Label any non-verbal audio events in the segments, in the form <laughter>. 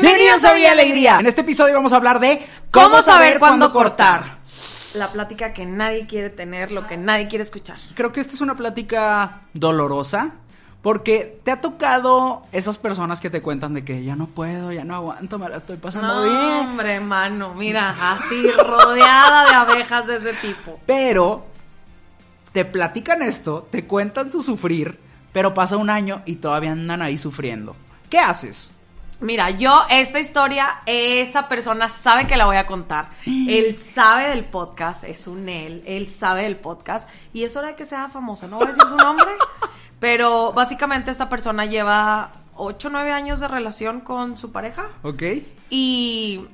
Bienvenidos a Vía Alegría. En este episodio vamos a hablar de cómo, saber cuándo cortar. La plática que nadie quiere tener, lo que nadie quiere escuchar. Creo que esta es una plática dolorosa. Porque te ha tocado esas personas que te cuentan de que ya no puedo, ya no aguanto, me la estoy pasando No, bien. hombre, mano, mira, así rodeada de abejas de ese tipo. Pero te platican esto, te cuentan su sufrir, pero pasa un año y todavía andan ahí sufriendo. ¿Qué haces? Mira, yo esta historia, esa persona sabe que la voy a contar. Él sabe del podcast, es un él, él sabe del podcast y es hora de que sea famoso. No voy a decir su nombre, pero básicamente esta persona lleva 8 o 9 años de relación con su pareja ¿Ok? y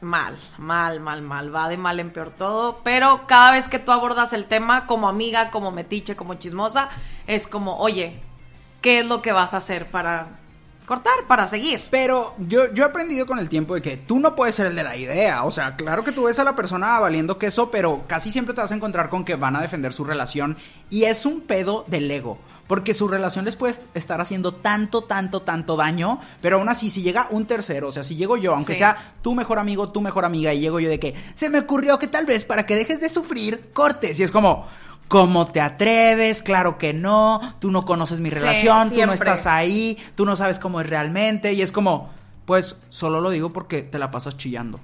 mal, mal, mal, mal, va de mal en peor todo, pero cada vez que tú abordas el tema como amiga, como metiche, como chismosa, es como, oye, ¿qué es lo que vas a hacer para cortar, para seguir? Pero yo, yo he aprendido con el tiempo de que tú no puedes ser el de la idea. O sea, claro que tú ves a la persona valiendo queso, pero casi siempre te vas a encontrar con que van a defender su relación. Y es un pedo del ego. Porque su relación les puede estar haciendo tanto, tanto, tanto daño. Pero aún así, si llega un tercero, o sea, si llego yo, aunque Sí. sea tu mejor amigo, tu mejor amiga, y llego yo de que se me ocurrió que tal vez para que dejes de sufrir, cortes. Y es como. ¿Cómo te atreves? Claro que no. Tú no conoces mi Sí, relación, tú no estás ahí, tú no sabes cómo es realmente. Y es como, pues solo lo digo porque te la pasas chillando.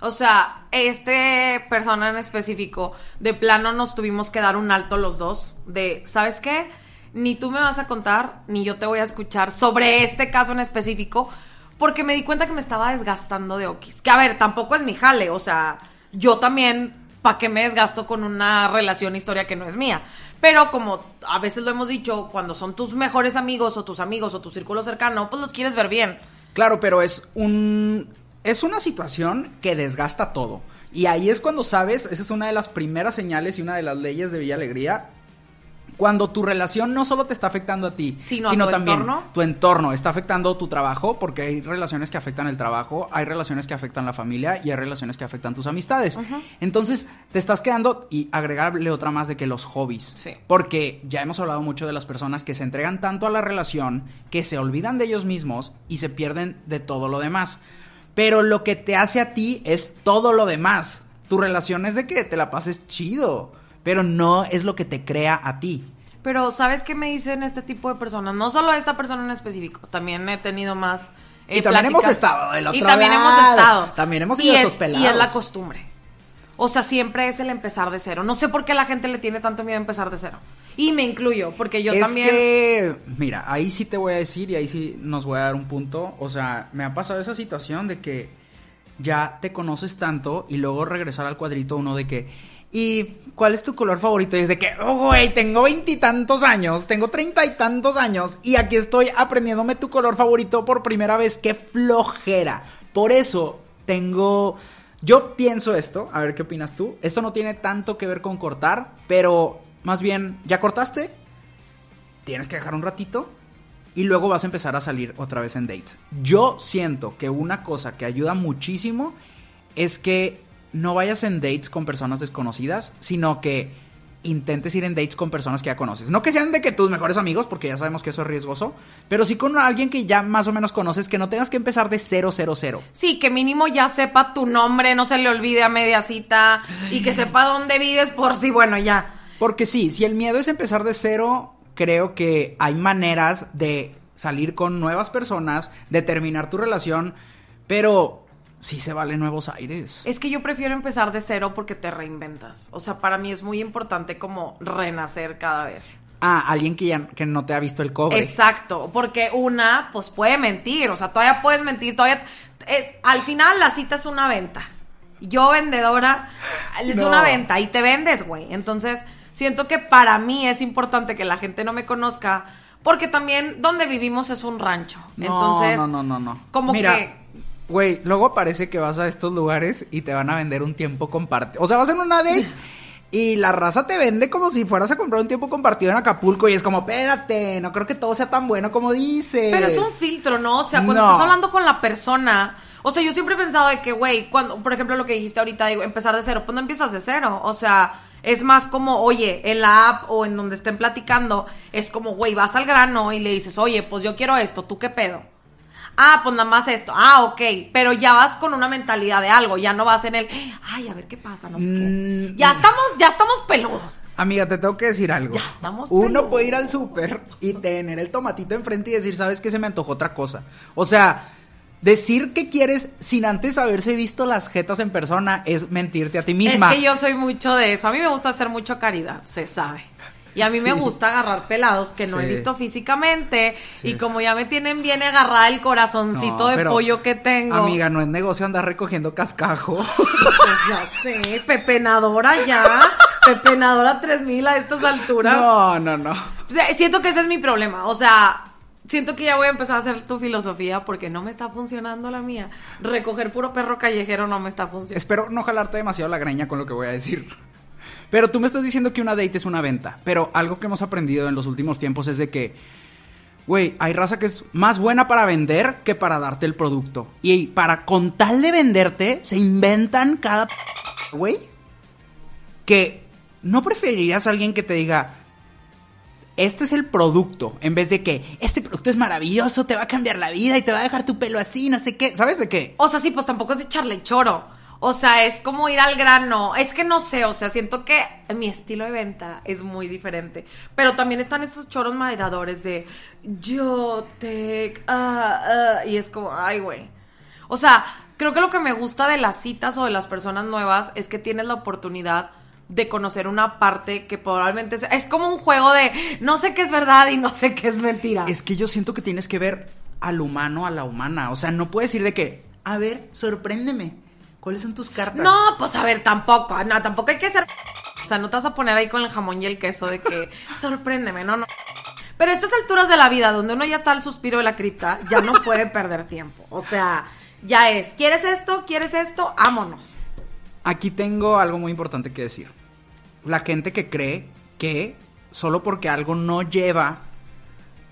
O sea, este persona en específico, de plano nos tuvimos que dar un alto los dos, de, ¿sabes qué? Ni tú me vas a contar, ni yo te voy a escuchar sobre este caso en específico, porque me di cuenta que me estaba desgastando de Okis. Que a ver, tampoco es mi jale, o sea, yo también, ¿para qué me desgasto con una relación, historia que no es mía? Pero como a veces lo hemos dicho, cuando son tus mejores amigos o tus amigos o tu círculo cercano, pues los quieres ver bien. Claro, pero es un. Es una situación que desgasta todo. Y ahí es cuando sabes, esa es una de las primeras señales y una de las leyes de Villa Alegría. Cuando tu relación no solo te está afectando a ti, Sino a sino tu también entorno. tu entorno está afectando tu trabajo, porque hay relaciones que afectan el trabajo, hay relaciones que afectan la familia y hay relaciones que afectan tus amistades. Entonces, te estás quedando y agregarle otra más de que los hobbies. Sí. Porque ya hemos hablado mucho de las personas que se entregan tanto a la relación que se olvidan de ellos mismos y se pierden de todo lo demás. Pero lo que te hace a ti es todo lo demás. Tu relación es de que te la pases chido, pero no es lo que te crea a ti. Pero, ¿sabes qué me dicen este tipo de personas? No solo esta persona en específico, también he tenido más. eh, Y también hemos estado del Y otro también lado. hemos estado. También hemos y sido es, esos pelados. Y es la costumbre. O sea, siempre es el empezar de cero. No sé por qué la gente le tiene tanto miedo a empezar de cero. Y me incluyo, porque yo es también. que, mira, ahí sí te voy a decir y ahí sí nos voy a dar un punto. O sea, me ha pasado esa situación de que ya te conoces tanto y luego regresar al cuadrito uno de que, ¿y cuál es tu color favorito? Y es de que, oh, güey, tengo veintitantos años, tengo treinta y tantos años y aquí estoy aprendiéndome tu color favorito por primera vez. ¡Qué flojera! Por eso tengo... Yo pienso esto, a ver qué opinas tú. Esto no tiene tanto que ver con cortar, pero más bien, ¿ya cortaste? tienes que dejar un ratito y luego vas a empezar a salir otra vez en dates. Yo siento que una cosa que ayuda muchísimo es que no vayas en dates con personas desconocidas, sino que intentes ir en dates con personas que ya conoces. No que sean de que tus mejores amigos, porque ya sabemos que eso es riesgoso, pero sí con alguien que ya más o menos conoces, que no tengas que empezar de cero, cero, cero. Sí, que mínimo ya sepa tu nombre, no se le olvide a media cita. Y que sepa dónde vives por si, bueno, ya. Porque sí, si el miedo es empezar de cero, creo que hay maneras de salir con nuevas personas, de terminar tu relación, pero sí se vale nuevos aires. Es que yo prefiero empezar de cero porque te reinventas. O sea, para mí es muy importante como renacer cada vez. Ah, alguien que ya que no te ha visto el cobre. Exacto, porque una, pues puede mentir, o sea, todavía puedes mentir, todavía... eh, al final la cita es una venta. Yo vendedora, es No. una venta y te vendes, güey. Entonces, siento que para mí es importante que la gente no me conozca Porque también donde vivimos es un rancho. No, Entonces, no, no, no, no. como Mira, que Güey, luego parece que vas a estos lugares y te van a vender un tiempo compartido. O sea, vas en una date y la raza te vende como si fueras a comprar un tiempo compartido en Acapulco y es como, espérate, no creo que todo sea tan bueno como dices. Pero es un filtro, ¿no? O sea, cuando No. estás hablando con la persona. O sea, yo siempre he pensado de que, güey, cuando, por ejemplo, lo que dijiste ahorita, digo, empezar de cero, pues no empiezas de cero. O sea, es más como, oye, en la app o en donde estén platicando, es como, güey, vas al grano y le dices, oye, pues yo quiero esto, ¿tú qué pedo? Ah, pues nada más esto. Ah, ok. Pero ya vas con una mentalidad de algo. Ya no vas en el, ay, a ver qué pasa, no sé Mm, qué. Ya estamos, ya estamos peludos. Amiga, te tengo que decir algo. Ya estamos Uno peludos. puede ir al súper y tener el tomatito enfrente y decir, ¿sabes qué? Se me antojó otra cosa. O sea, decir que quieres sin antes haberse visto las jetas en persona es mentirte a ti misma. Es que yo soy mucho de eso. A mí me gusta hacer mucho caridad, se sabe. Y a mí me gusta agarrar pelados que no he visto físicamente. Sí. Y como ya me tienen bien agarrada el corazoncito No, de pollo que tengo. Amiga, no es negocio andar recogiendo cascajo. <laughs> Pues ya sé, pepenadora ya. pepenadora 3000 a estas alturas. no, no, no. Siento que ese es mi problema. O sea, siento que ya voy a empezar a hacer tu filosofía porque no me está funcionando la mía. Recoger puro perro callejero no me está funcionando. Espero no jalarte demasiado la greña con lo que voy a decir. Pero tú me estás diciendo que una date es una venta. Pero algo que hemos aprendido en los últimos tiempos es de que, güey, hay raza que es más buena para vender que para darte el producto. Y para con tal de venderte, se inventan cada... Güey, que no preferirías a alguien que te diga, este es el producto, en vez de que este producto es maravilloso, te va a cambiar la vida y te va a dejar tu pelo así, no sé qué. ¿Sabes de qué? O sea, sí, pues tampoco es echarle choro. O sea, es como ir al grano. Es que no sé, o sea, siento que mi estilo de venta es muy diferente. Pero también están estos choros moderadores de yo te. ah, ah", y es como, ay, güey. O sea, creo que lo que me gusta de las citas o de las personas nuevas es que tienes la oportunidad de conocer una parte que probablemente sea- es como un juego de no sé qué es verdad y no sé qué es mentira. Es que yo siento que tienes que ver al humano a la humana. O sea, no puedes ir de que, a ver, sorpréndeme. ¿Cuáles son tus cartas? No, pues a ver, tampoco, no, tampoco hay que ser... O sea, no te vas a poner ahí con el jamón y el queso de que <laughs> sorpréndeme, no, no. Pero a estas alturas de la vida, donde uno ya está al suspiro de la cripta, ya no puede perder tiempo. O sea, ya es, ¿quieres esto? ¿Quieres esto? Vámonos. Aquí tengo algo muy importante que decir. La gente que cree que solo porque algo no lleva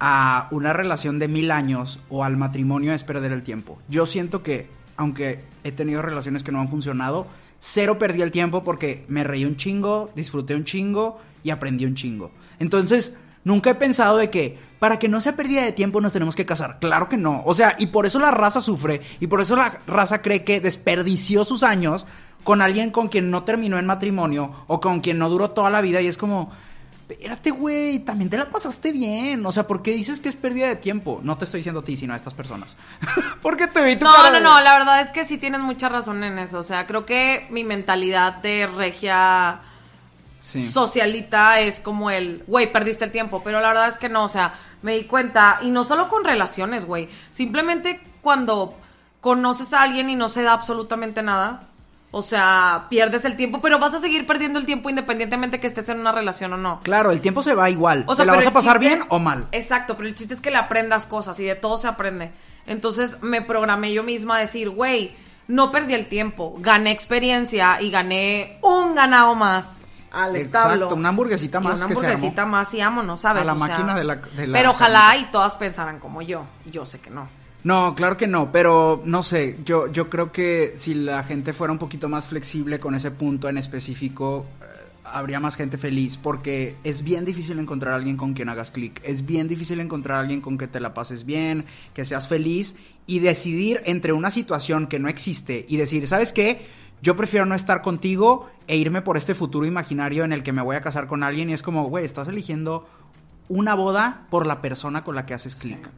a una relación de mil años o al matrimonio es perder el tiempo. Yo siento que, aunque he tenido relaciones que no han funcionado, cero perdí el tiempo porque me reí un chingo, disfruté un chingo y aprendí un chingo. Entonces, nunca he pensado de que para que no sea pérdida de tiempo nos tenemos que casar. Claro que no. O sea, y por eso la raza sufre y por eso la raza cree que desperdició sus años con alguien con quien no terminó en matrimonio o con quien no duró toda la vida y es como, espérate, güey, también te la pasaste bien. O sea, ¿por qué dices que es pérdida de tiempo? No te estoy diciendo a ti, sino a estas personas. <laughs> Porque te vi tu No, cara no, de- no, la verdad es que sí tienes mucha razón en eso. O sea, creo que mi mentalidad de regia Sí. socialita es como el, güey, perdiste el tiempo, pero la verdad es que no, o sea, me di cuenta, y no solo con relaciones, güey, simplemente cuando conoces a alguien y no se da absolutamente nada, o sea, pierdes el tiempo, pero vas a seguir perdiendo el tiempo independientemente que estés en una relación o no. Claro, el tiempo se va igual. O sea, ¿Te la vas a pasar chiste- bien o mal? Exacto, pero el chiste es que le aprendas cosas y de todo se aprende. Entonces me programé yo misma a decir, güey, no perdí el tiempo, gané experiencia y gané un ganado más al Exacto, establo. una hamburguesita Y más una que se armó. hamburguesita más y vámonos, ¿sabes? A la O sea, máquina de la- de la Pero ojalá y todas pensaran como yo. Yo sé que no. No, claro que no, pero no sé, yo, yo creo que si la gente fuera un poquito más flexible con ese punto en específico, eh, habría más gente feliz, porque es bien difícil encontrar a alguien con quien hagas clic, es bien difícil encontrar a alguien con que te la pases bien, que seas feliz y decidir entre una situación que no existe y decir, ¿sabes qué? Yo prefiero no estar contigo e irme por este futuro imaginario en el que me voy a casar con alguien y es como, güey, estás eligiendo una boda por la persona con la que haces clic.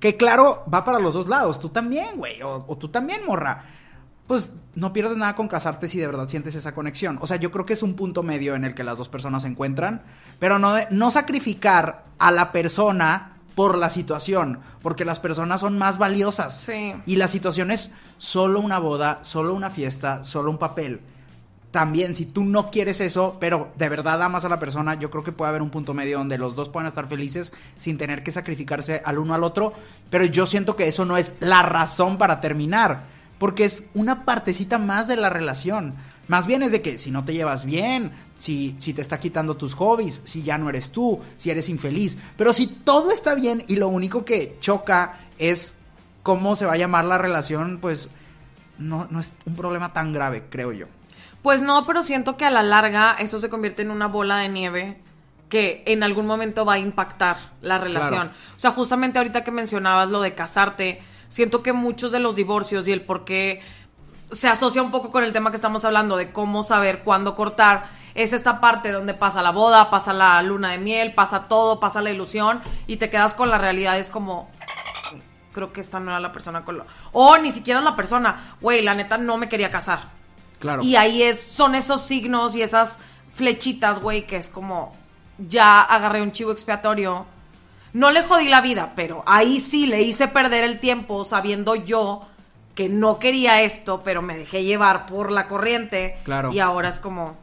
Que claro, va para los dos lados. Tú también, güey. O, o tú también, morra. Pues no pierdes nada con casarte si de verdad sientes esa conexión. O sea, yo creo que es un punto medio en el que las dos personas se encuentran. Pero no, de- no sacrificar a la persona por la situación. Porque las personas son más valiosas. Sí. Y la situación es solo una boda, solo una fiesta, solo un papel. También, si tú no quieres eso, pero de verdad amas a la persona, yo creo que puede haber un punto medio donde los dos puedan estar felices sin tener que sacrificarse al uno al otro. Pero yo siento que eso no es la razón para terminar, porque es una partecita más de la relación. Más bien es de que si no te llevas bien, si, si te está quitando tus hobbies, si ya no eres tú, si eres infeliz. Pero si todo está bien y lo único que choca es cómo se va a llamar la relación, pues no, no es un problema tan grave, creo yo. Pues no, pero siento que a la larga eso se convierte en una bola de nieve que en algún momento va a impactar la relación. O sea, justamente ahorita que mencionabas lo de casarte, siento que muchos de los divorcios y el por qué se asocia un poco con el tema que estamos hablando de cómo saber cuándo cortar, es esta parte donde pasa la boda, pasa la luna de miel, pasa todo, pasa la ilusión y te quedas con la realidad, es como creo que esta no era la persona con lo... O ni siquiera es la persona, güey, la neta no me quería casar. Claro. Y ahí es, son esos signos y esas flechitas, güey, que es como, ya agarré un chivo expiatorio. No le jodí la vida, pero ahí sí le hice perder el tiempo sabiendo yo que no quería esto, pero me dejé llevar por la corriente. Claro. Y ahora es como,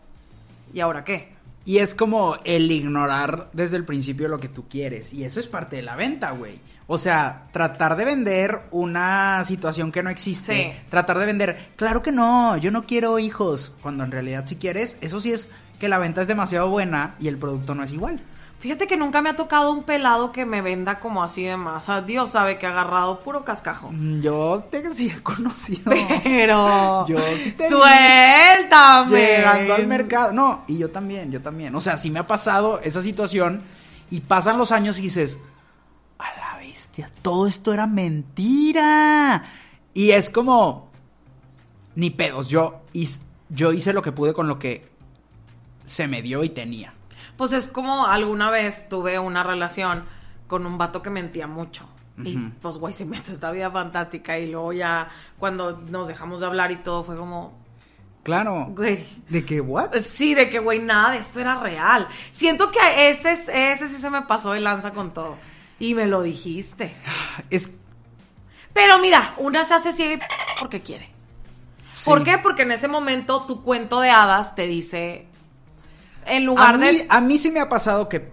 ¿y ahora qué? Y es como el ignorar desde el principio lo que tú quieres. Y eso es parte de la venta, güey. O sea, tratar de vender una situación que no existe. Sí. Tratar de vender, claro que no, yo no quiero hijos. Cuando en realidad si quieres, eso sí es que la venta es demasiado buena y el producto no es igual. Fíjate que nunca me ha tocado un pelado que me venda como así de más. O sea, Dios sabe que ha agarrado puro cascajo. Mm, Yo te sí he conocido. Pero. <laughs> Yo sí te Suéltame. Llegando al mercado. No, y yo también, yo también. O sea, sí me ha pasado esa situación y pasan los años y dices, bestia, todo esto era mentira. Y es como, ni pedos, yo, yo hice lo que pude con lo que se me dio y tenía. Pues es como alguna vez tuve una relación con un vato que mentía mucho. Y pues, güey, se inventó esta vida fantástica. Y luego ya, cuando nos dejamos de hablar y todo, fue como, Claro. güey. ¿De qué, what? Sí, de que, güey, nada de esto era real. Siento que ese, es- ese sí se me pasó de lanza con todo. Y me lo dijiste. Es... Pero mira, una se hace ciega porque quiere. ¿Por qué? Porque en ese momento tu cuento de hadas te dice, en A lugar mí, de... a mí sí me ha pasado que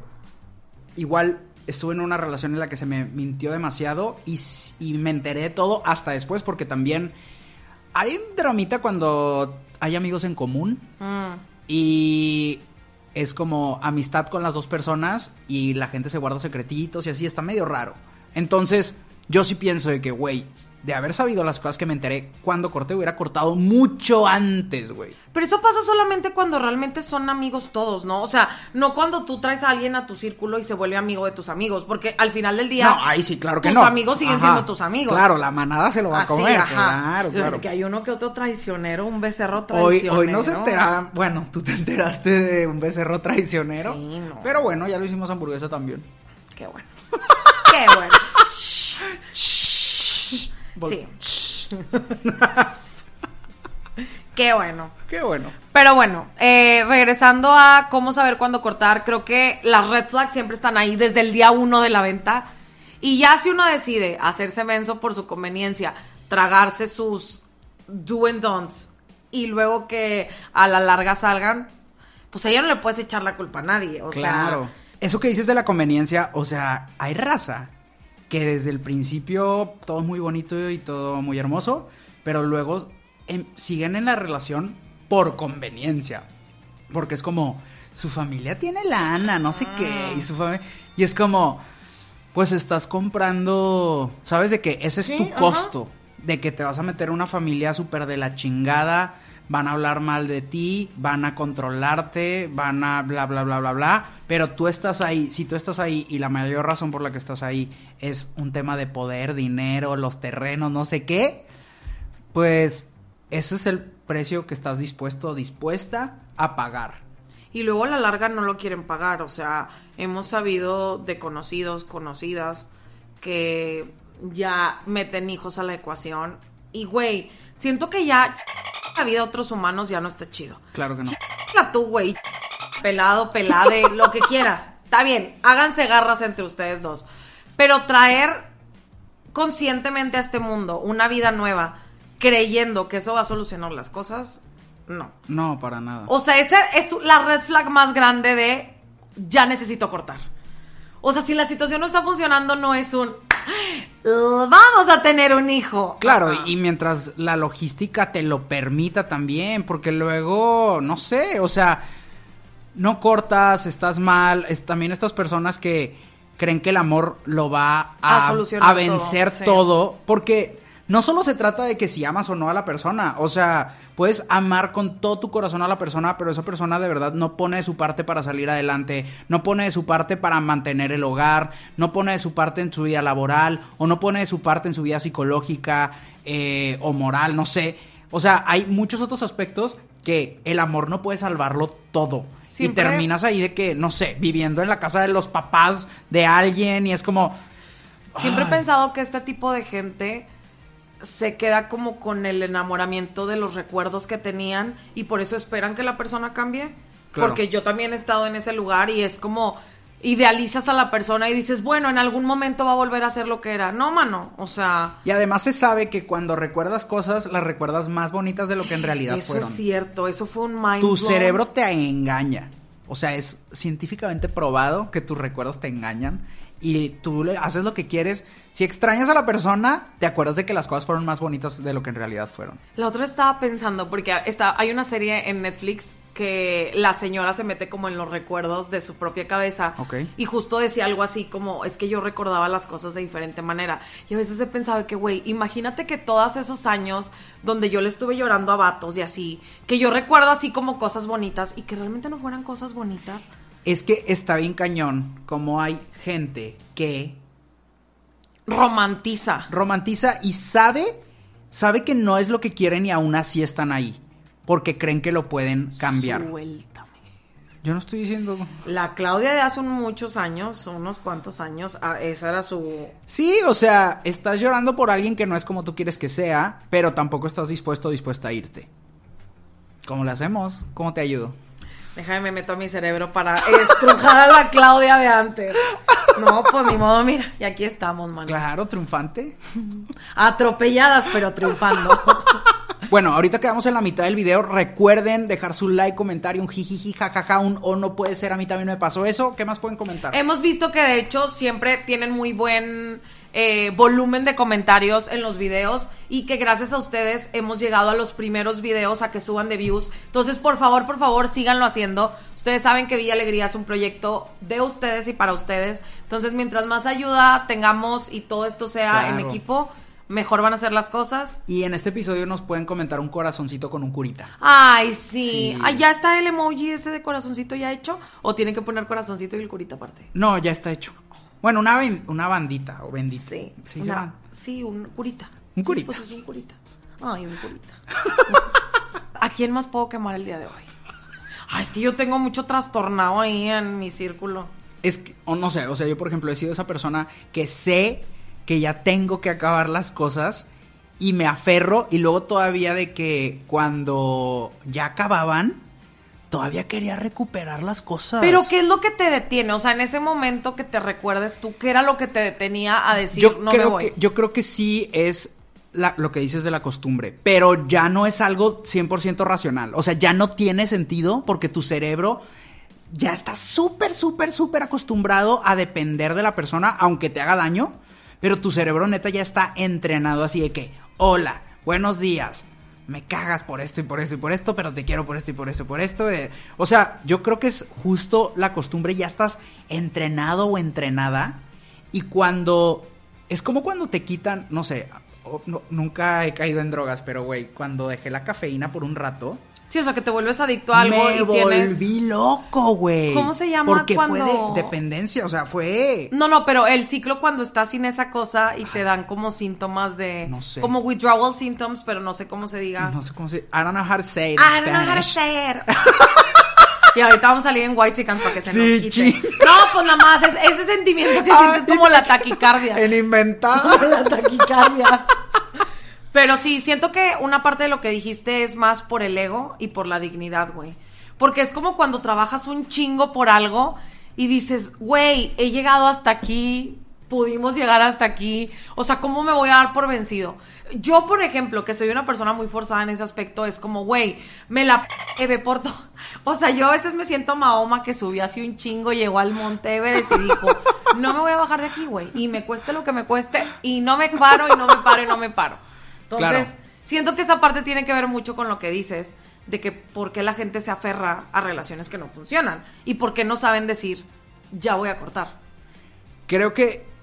igual estuve en una relación en la que se me mintió demasiado y, y me enteré de todo hasta después porque también hay un dramita cuando hay amigos en común Mm. y es como amistad con las dos personas y la gente se guarda secretitos y así está medio raro. Entonces yo sí pienso de que, güey, de haber sabido las cosas que me enteré cuando corté hubiera cortado mucho antes, güey. Pero eso pasa solamente cuando realmente son amigos todos, ¿no? O sea, no cuando tú traes a alguien a tu círculo y se vuelve amigo de tus amigos, porque al final del día... No, ahí sí, claro que tus no. amigos siguen Ajá. siendo tus amigos. Claro, la manada se lo va a Así, comer. ajá. Claro, claro. Que hay uno que otro traicionero, un becerro Hoy, traicionero. hoy no se entera. Bueno, tú te enteraste de un becerro traicionero. Sí, no. Pero bueno, ya lo hicimos hamburguesa también. Qué bueno. <laughs> Qué bueno. Sí. <laughs> Qué bueno. Qué bueno. Pero bueno, eh, regresando a cómo saber cuándo cortar, creo que las red flags siempre están ahí desde el día uno de la venta. Y ya si uno decide hacerse menso por su conveniencia, tragarse sus do and don'ts y luego que a la larga salgan, pues a ella no le puedes echar la culpa a nadie. O claro. sea, Eso que dices de la conveniencia, o sea, hay raza que desde el principio todo muy bonito y todo muy hermoso, pero luego em, siguen en la relación por conveniencia. Porque es como, su familia tiene lana, no sé qué, y su familia... Y es como, pues estás comprando, ¿sabes? De que ese es Sí, tu ajá. costo, de que te vas a meter una familia súper de la chingada, van a hablar mal de ti, van a controlarte, van a bla, bla, bla, bla, bla, pero tú estás ahí, si tú estás ahí y la mayor razón por la que estás ahí es un tema de poder, dinero, los terrenos, no sé qué, pues ese es el precio que estás dispuesto dispuesta a pagar. Y luego a la larga no lo quieren pagar. O sea, hemos sabido de conocidos, conocidas, que ya meten hijos a la ecuación. Y güey, siento que ya la vida de otros humanos ya no está chido. Claro que no. La tú, güey. Pelado, pelade, <laughs> lo que quieras. Está bien, háganse garras entre ustedes dos. Pero traer conscientemente a este mundo una vida nueva, creyendo que eso va a solucionar las cosas, no. No, para nada. O sea, esa es la red flag más grande de ya necesito cortar. O sea, si la situación no está funcionando, no es un vamos a tener un hijo. Claro, Ajá. y mientras la logística te lo permita también, porque luego, no sé, o sea, no cortas, estás mal, es, también estas personas que creen que el amor lo va a, A solucionar a vencer todo, sí. todo, porque no solo se trata de que si amas o no a la persona, o sea, puedes amar con todo tu corazón a la persona, pero esa persona de verdad no pone de su parte para salir adelante, no pone de su parte para mantener el hogar, no pone de su parte en su vida laboral, o no pone de su parte en su vida psicológica eh, o moral, no sé. O sea, hay muchos otros aspectos que el amor no puede salvarlo todo. Siempre- Y terminas ahí de que, no sé, viviendo en la casa de los papás de alguien y es como... Siempre he pensado que este tipo de gente se queda como con el enamoramiento de los recuerdos que tenían y por eso esperan que la persona cambie. Claro. Porque yo también he estado en ese lugar y es como idealizas a la persona y dices, bueno, en algún momento va a volver a ser lo que era. No, mano, o sea, Y además se sabe que cuando recuerdas cosas, las recuerdas más bonitas de lo que en realidad eso fueron. es cierto, eso fue un mind Tu blown. cerebro te engaña. O sea, es científicamente probado que tus recuerdos te engañan y tú le haces lo que quieres. Si extrañas a la persona, te acuerdas de que las cosas fueron más bonitas de lo que en realidad fueron. La otra estaba pensando, porque está, hay una serie en Netflix que la señora se mete como en los recuerdos de su propia cabeza. Ok. Y justo decía algo así como, es que yo recordaba las cosas de diferente manera. Y a veces he pensado que, güey, imagínate que todos esos años donde yo le estuve llorando a vatos y así, que yo recuerdo así como cosas bonitas y que realmente no fueran cosas bonitas. Es que está bien cañón como hay gente que Romantiza. romantiza y sabe, sabe que no es lo que quieren y aún así están ahí. Porque creen que lo pueden cambiar. Suéltame. Yo no estoy diciendo... La Claudia de hace muchos años, unos cuantos años, ah, esa era su... Sí, o sea, estás llorando por alguien que no es como tú quieres que sea, pero tampoco estás dispuesto o dispuesta a irte. ¿Cómo le hacemos? ¿Cómo te ayudo? Déjame me meto a mi cerebro para estrujar a la Claudia de antes. No, pues ni modo, mira, y aquí estamos, man. Claro, triunfante. Atropelladas, pero triunfando. <laughs> Bueno, ahorita quedamos en la mitad del video. Recuerden dejar su like, comentario, un jijiji, jajaja, un o no puede ser, a mí también me pasó eso. ¿Qué más pueden comentar? Hemos visto que de hecho siempre tienen muy buen eh, volumen de comentarios en los videos y que gracias a ustedes hemos llegado a los primeros videos a que suban de views. Entonces, por favor, por favor, síganlo haciendo. Ustedes saben que Villa Alegría es un proyecto de ustedes y para ustedes. Entonces, mientras más ayuda tengamos y todo esto sea en equipo, mejor van a ser las cosas. Y en este episodio nos pueden comentar un corazoncito con un curita. Ay, sí. Sí. Ay, ¿Ya está el emoji ese de corazoncito ya hecho? ¿O tienen que poner corazoncito y el curita aparte? No, ya está hecho. Bueno, una, ben- una bandita o bendita. Sí. Sí, una- se van. sí, un curita. Un Sí, curita. pues es un curita. Ay, un curita. <laughs> ¿A quién más puedo quemar el día de hoy? Ay, es que yo tengo mucho trastornado ahí en mi círculo. Es que, o no sé, o sea, yo por ejemplo he sido esa persona que sé que ya tengo que acabar las cosas y me aferro y luego todavía de que cuando ya acababan, todavía quería recuperar las cosas. Pero ¿qué es lo que te detiene? O sea, en ese momento que te recuerdes tú, ¿qué era lo que te detenía a decir yo no me creo voy? que yo creo que sí es la- lo que dices de la costumbre, pero ya no es algo 100% racional, o sea, ya no tiene sentido porque tu cerebro ya está súper, súper, súper acostumbrado a depender de la persona, aunque te haga daño, pero tu cerebro neta ya está entrenado así de que, hola, buenos días, me cagas por esto y por esto y por esto, pero te quiero por esto y por esto y por esto. eh. O sea, yo creo que es justo la costumbre, ya estás entrenado o entrenada y cuando, es como cuando te quitan, no sé, o- no- nunca he caído en drogas, pero güey, cuando dejé la cafeína por un rato, Sí, o sea, que te vuelves adicto a algo me y tienes... volví loco, güey. ¿Cómo se llama Porque fue de dependencia, o sea, fue... No, no, pero el ciclo cuando estás sin esa cosa y te dan como síntomas de... No sé. Como withdrawal symptoms, pero no sé cómo se diga. No sé cómo se... I don't know how to say it in I don't know how to say it. <laughs> Y ahorita vamos a salir en White Chicken para que se Sí, nos quite. No, pues nada más, es, ese sentimiento que Ay, sientes como la taquicardia. En inventado. <laughs> la taquicardia. Pero sí, siento que una parte de lo que dijiste es más por el ego y por la dignidad, güey. Porque es como cuando trabajas un chingo por algo y dices, güey, he llegado hasta aquí pudimos llegar hasta aquí. O sea, ¿cómo me voy a dar por vencido? Yo, por ejemplo, que soy una persona muy forzada en ese aspecto, es como, güey, me la p por todo. <laughs> O sea, yo a veces me siento Mahoma que subió así un chingo, llegó al Monte Everest y dijo, <laughs> no me voy a bajar de aquí, güey. Y me cueste lo que me cueste, y no me paro, y no me paro, y no me paro. Entonces, siento que esa parte tiene que ver mucho con lo que dices, de que por qué la gente se aferra a relaciones que no funcionan, y por qué no saben decir, ya voy a cortar. Creo que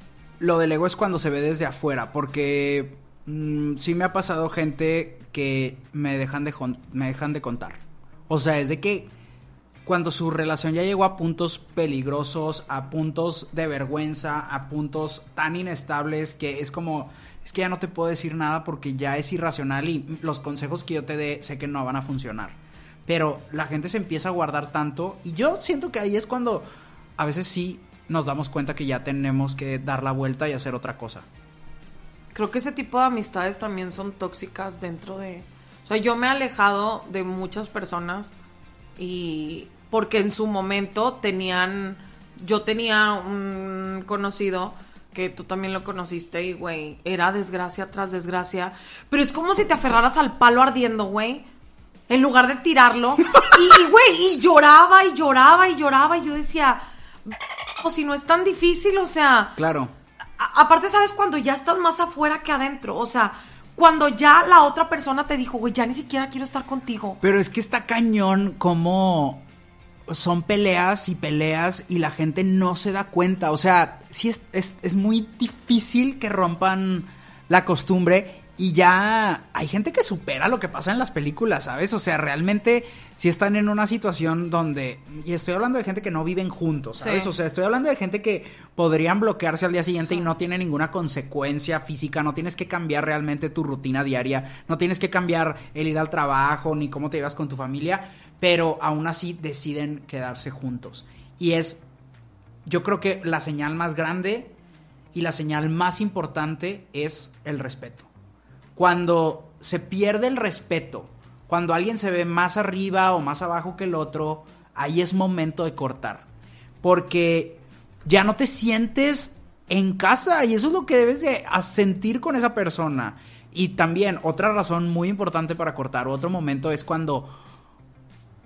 lo del ego es cuando se ve desde afuera, porque mm, sí me ha pasado gente que me dejan de, me dejan de contar. O sea, es de que cuando su relación ya llegó a puntos peligrosos, a puntos de vergüenza, a puntos tan inestables que es como, es que ya no te puedo decir nada porque ya es irracional y los consejos que yo te dé sé que no van a funcionar. Pero la gente se empieza a guardar tanto y yo siento que ahí es cuando a veces sí nos damos cuenta que ya tenemos que dar la vuelta y hacer otra cosa. Creo que ese tipo de amistades también son tóxicas dentro de... O sea, yo me he alejado de muchas personas y porque en su momento tenían... Yo tenía un conocido que tú también lo conociste y, güey, era desgracia tras desgracia. Pero es como si te aferraras al palo ardiendo, güey. En lugar de tirarlo. <laughs> Y, güey, y lloraba y lloraba y lloraba. Y yo decía, o si no es tan difícil, o sea. Claro. aparte, ¿sabes? Cuando ya estás más afuera que adentro, o sea, cuando ya la otra persona te dijo, güey, ya ni siquiera quiero estar contigo. Pero es que está cañón como son peleas y peleas y la gente no se da cuenta. O sea, sí es, es, es muy difícil que rompan la costumbre y ya hay gente que supera lo que pasa en las películas, ¿sabes? O sea, realmente si están en una situación donde, y estoy hablando de gente que no viven juntos, ¿sabes? O sea, estoy hablando de gente que podrían bloquearse al día siguiente y no tiene ninguna consecuencia física, no tienes que cambiar realmente tu rutina diaria, no tienes que cambiar el ir al trabajo ni cómo te llevas con tu familia, pero aún así deciden quedarse juntos. Y es, yo creo que la señal más grande y la señal más importante es el respeto cuando se pierde el respeto, cuando alguien se ve más arriba o más abajo que el otro, ahí es momento de cortar. Porque ya no te sientes en casa y eso es lo que debes de sentir con esa persona. Y también otra razón muy importante para cortar, otro momento es cuando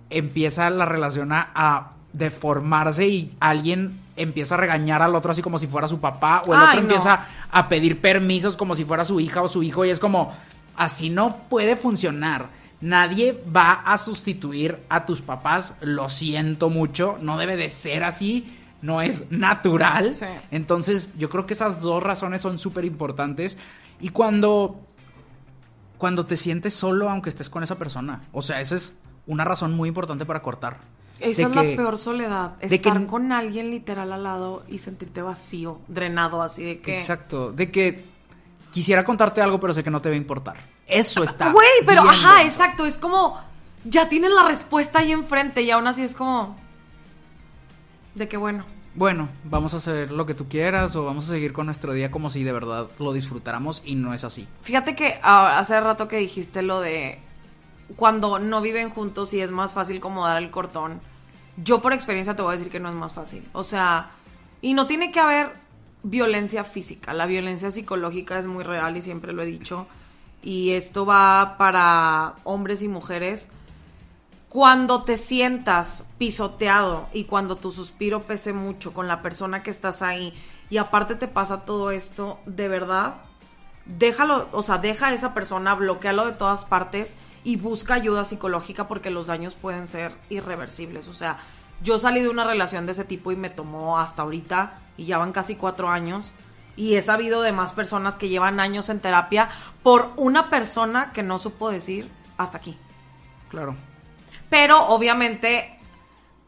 empieza la relación a, deformarse y alguien empieza a regañar al otro así como si fuera su papá o el otro empieza a pedir permisos como si fuera su hija o su hijo y es como así no puede funcionar. Nadie va a sustituir a tus papás, lo siento mucho, no debe de ser así, no es natural. Entonces, yo creo que esas dos razones son súper importantes y cuando cuando te sientes solo aunque estés con esa persona, o sea, esa es una razón muy importante para cortar. Esa es la peor soledad. Estar con alguien literal al lado y sentirte vacío, drenado, así de que. Exacto. De que quisiera contarte algo, pero sé que no te va a importar. Eso ah, está. Güey, pero ajá, exacto. Es como. Ya tienes la respuesta ahí enfrente y aún así es como. De que bueno. Bueno, vamos a hacer lo que tú quieras o vamos a seguir con nuestro día como si de verdad lo disfrutáramos y no es así. Fíjate que ah, hace rato que dijiste lo de cuando no viven juntos y es más fácil como dar el cortón. Yo por experiencia te voy a decir que no es más fácil. O sea, y no tiene que haber violencia física. La violencia psicológica es muy real y siempre lo he dicho. Y esto va para hombres y mujeres. Cuando te sientas pisoteado y cuando tu suspiro pese mucho con la persona que estás ahí y aparte te pasa todo esto, de verdad, déjalo, o sea, deja a esa persona, bloquealo de todas partes y busca ayuda psicológica porque los daños pueden ser irreversibles. O sea, yo salí de una relación de ese tipo y me tomó hasta ahorita y ya van casi cuatro años. Y he sabido de más personas que llevan años en terapia por una persona que no supo decir hasta aquí. Claro. Pero obviamente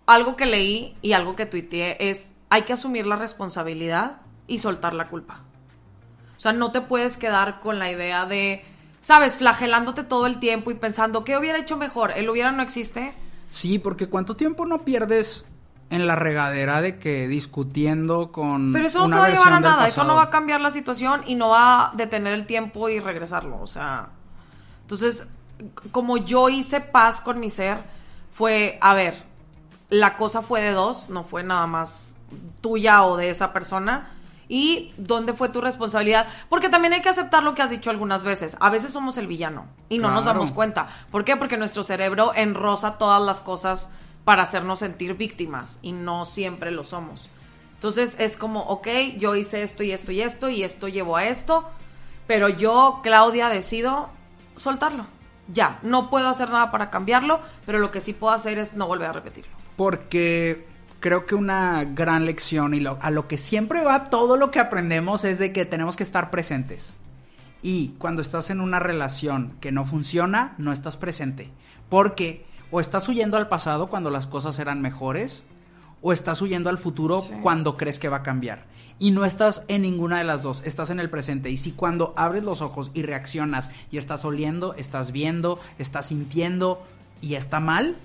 algo que leí y algo que tuiteé es hay que asumir la responsabilidad y soltar la culpa. O sea, no te puedes quedar con la idea de sabes, flagelándote todo el tiempo y pensando, ¿qué hubiera hecho mejor? ¿El hubiera no existe? Sí, porque ¿cuánto tiempo no pierdes en la regadera de que discutiendo con. Pero eso no te va a llevar a nada, eso no va a cambiar la situación y no va a detener el tiempo y regresarlo. O sea. Entonces, como yo hice paz con mi ser, fue, a ver, la cosa fue de dos, no fue nada más tuya o de esa persona. ¿Y dónde fue tu responsabilidad? Porque también hay que aceptar lo que has dicho algunas veces. A veces somos el villano y no nos damos cuenta. ¿Por qué? Porque nuestro cerebro enrosa todas las cosas para hacernos sentir víctimas y no siempre lo somos. Entonces es como, ok, yo hice esto y esto y esto y esto llevó a esto, pero yo, Claudia, decido soltarlo. Ya, no puedo hacer nada para cambiarlo, pero lo que sí puedo hacer es no volver a repetirlo. Porque creo que una gran lección y lo- a lo que siempre va todo lo que aprendemos es de que tenemos que estar presentes. Y cuando estás en una relación que no funciona, no estás presente. Porque o estás huyendo al pasado cuando las cosas eran mejores, o estás huyendo al futuro Sí. cuando crees que va a cambiar. Y no estás en ninguna de las dos, estás en el presente. Y si cuando abres los ojos y reaccionas y estás oliendo, estás viendo, estás sintiendo y está mal,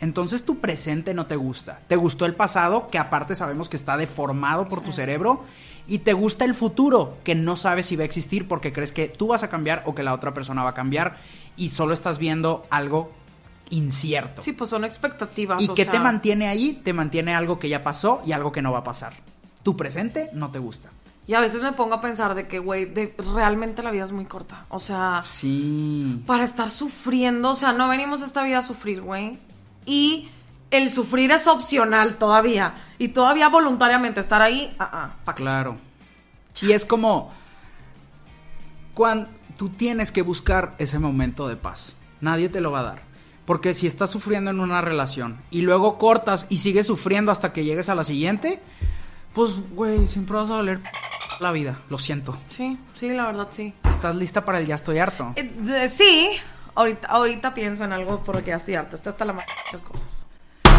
entonces tu presente no te gusta. Te gustó el pasado, que aparte sabemos que está deformado por tu cerebro, y te gusta el futuro, que no sabes si va a existir porque crees que tú vas a cambiar o que la otra persona va a cambiar y solo estás viendo algo incierto. Sí, pues son expectativas. ¿Y o qué sea, te mantiene ahí? Te mantiene algo que ya pasó y algo que no va a pasar. Tu presente no te gusta. Y a veces me pongo a pensar de que, güey, realmente la vida es muy corta. O sea, Sí. para estar sufriendo, o sea, no venimos a esta vida a sufrir, güey. Y el sufrir es opcional todavía. Y todavía voluntariamente estar ahí, ah, ah. Claro. Y es como cuando tú tienes que buscar ese momento de paz. Nadie te lo va a dar. Porque si estás sufriendo en una relación y luego cortas y sigues sufriendo hasta que llegues a la siguiente, pues, güey, siempre vas a valer la vida. Lo siento. Sí, sí, la verdad, sí. ¿Estás lista para el ya estoy harto? Eh, de- sí, ahorita, ahorita pienso en algo por lo que ya estoy harta. Está hasta la madre de cosas.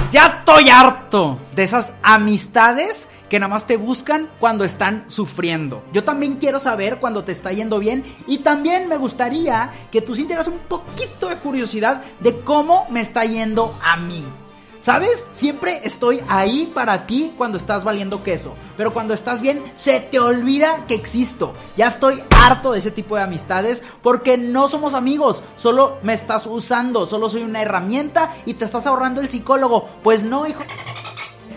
Ya estoy harto de esas amistades que nada más te buscan cuando están sufriendo. Yo también quiero saber cuando te está yendo bien y también me gustaría que tú sintieras un poquito de curiosidad de cómo me está yendo a mí. ¿Sabes? Siempre estoy ahí para ti cuando estás valiendo queso. Pero cuando estás bien, se te olvida que existo. Ya estoy harto de ese tipo de amistades porque no somos amigos. Solo me estás usando. Solo soy una herramienta y te estás ahorrando el psicólogo. Pues no, hijo.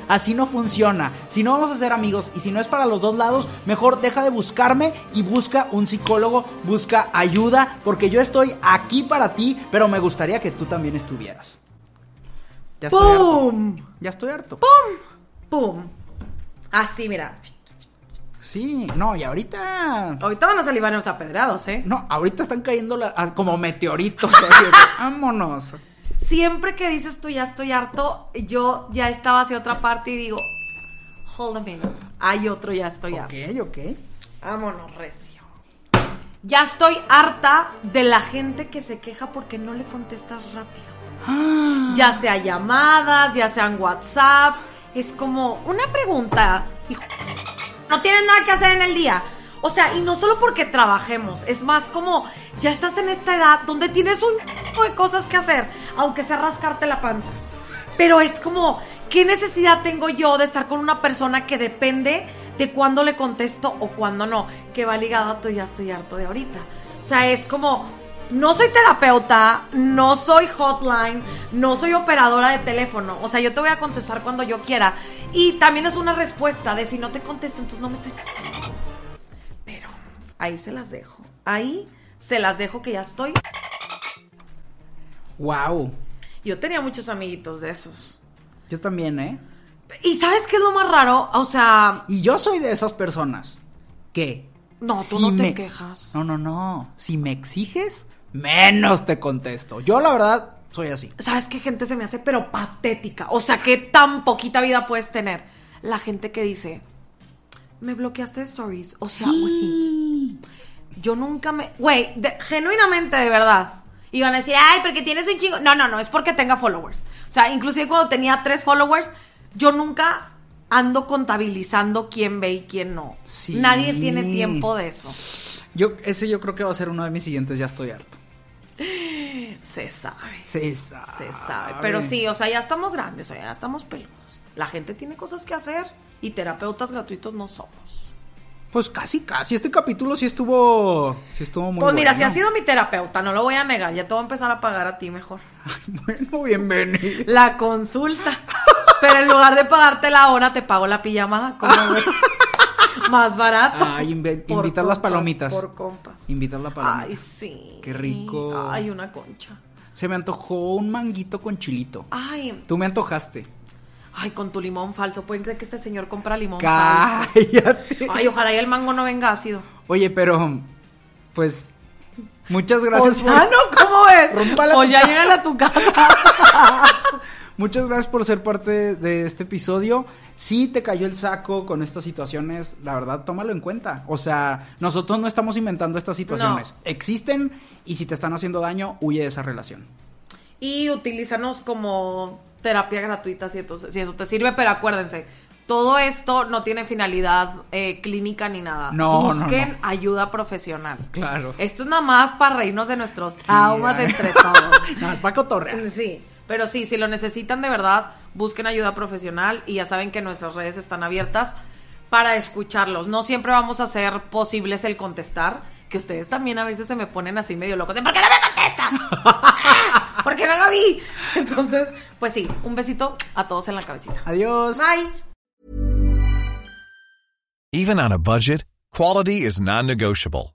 Así no funciona. Si no vamos a ser amigos y si no es para los dos lados, mejor deja de buscarme y busca un psicólogo, busca ayuda, porque yo estoy aquí para ti, pero me gustaría que tú también estuvieras. Ya estoy harto. ¡Pum! Ya estoy harto. ¡Pum! Así, mira. Sí, no, y ahorita. Ahorita van a salir varios apedrados, ¿eh? No, ahorita están cayendo la- ah, como meteoritos. <laughs> así Vámonos. Siempre que dices tú ya estoy harto, yo ya estaba hacia otra parte y digo, hold a minute, hay otro ya estoy harto. Ok, ok. Vámonos, recio. Ya estoy harta de la gente que se queja porque no le contestas rápido. <gasps> Ya sea llamadas, ya sean WhatsApps. Es como una pregunta. no tienes nada que hacer en el día. O sea, y no solo porque trabajemos, es más como ya estás en esta edad donde tienes un tipo de cosas que hacer, aunque sea rascarte la panza. Pero es como, ¿qué necesidad tengo yo de estar con una persona que depende de cuándo le contesto o cuándo no? Que va ligado a tu ya estoy harto de ahorita. O sea, es como, no soy terapeuta, no soy hotline, no soy operadora de teléfono. O sea, yo te voy a contestar cuando yo quiera. Y también es una respuesta de si no te contesto, entonces no me estés... Pero ahí se las dejo. Ahí se las dejo que ya estoy. Wow. Yo tenía muchos amiguitos de esos. Yo también, ¿eh? ¿Y sabes qué es lo más raro? O sea, Y yo soy de esas personas que. No, tú no te quejas. No, no, no. Si me exiges, menos te contesto. Yo, la verdad, soy así. ¿sabes qué gente se me hace pero patética? O sea, ¿qué tan poquita vida puedes tener? La gente que dice, me bloqueaste de stories. O sea, güey, yo nunca me... Güey, de- genuinamente, de verdad. Iban a decir, ay, porque tienes un chingo... No, no, no, es porque tenga followers. O sea, inclusive cuando tenía tres followers, yo nunca ando contabilizando quién ve y quién no. Sí. Nadie tiene tiempo de eso. Yo, ese yo creo que va a ser uno de mis siguientes, ya estoy harto. Se sabe. Se sabe. Se sabe. Pero sí, o sea, ya estamos grandes, o sea, ya estamos peludos. La gente tiene cosas que hacer y terapeutas gratuitos no somos. Pues casi, casi. Este capítulo sí estuvo. Sí estuvo muy pues mira, bueno. si has sido mi terapeuta, no lo voy a negar, ya te voy a empezar a pagar a ti mejor. Ay, bueno, bienvenido. La consulta. Pero en lugar de pagarte la hora, te pago la pijamada. ¿Cómo <laughs> ves? <laughs> Más barato. Ay, Por invitas las palomitas. Por compas. Invitas la palomita. Ay, sí. Qué rico. Ay, una concha. Se me antojó un manguito con chilito. Ay, Tú me antojaste. ay, con tu limón falso. ¿Pueden creer que este señor compra limón falso? Cállate. Ay, ojalá y el mango no venga ácido. Oye, pero pues muchas gracias. por- Ah, <laughs> no, ¿cómo es? O ya llega a tu casa. <laughs> Muchas gracias por ser parte de este episodio. Si te cayó el saco con estas situaciones, la verdad, tómalo en cuenta. O sea, nosotros no estamos inventando estas situaciones. Existen y si te están haciendo daño, huye de esa relación. Y utilízanos como terapia gratuita si, entonces- si eso te sirve, pero acuérdense, todo esto no tiene finalidad eh, clínica ni nada. No, Busquen no. ayuda profesional. Claro. Esto es nada más para reírnos de nuestros traumas entre todos. <laughs> Nada más para cotorrear. Sí, pero sí, si lo necesitan de verdad, busquen ayuda profesional y ya saben que nuestras redes están abiertas para escucharlos. No siempre vamos a hacer posibles el contestar, que ustedes también a veces se me ponen así medio locos de ¿por qué no me contestas? <laughs> ¿Por qué no lo vi? <laughs> Entonces, pues sí, un besito a todos en la cabecita. Adiós. Bye. Even on a budget, quality is non-negotiable.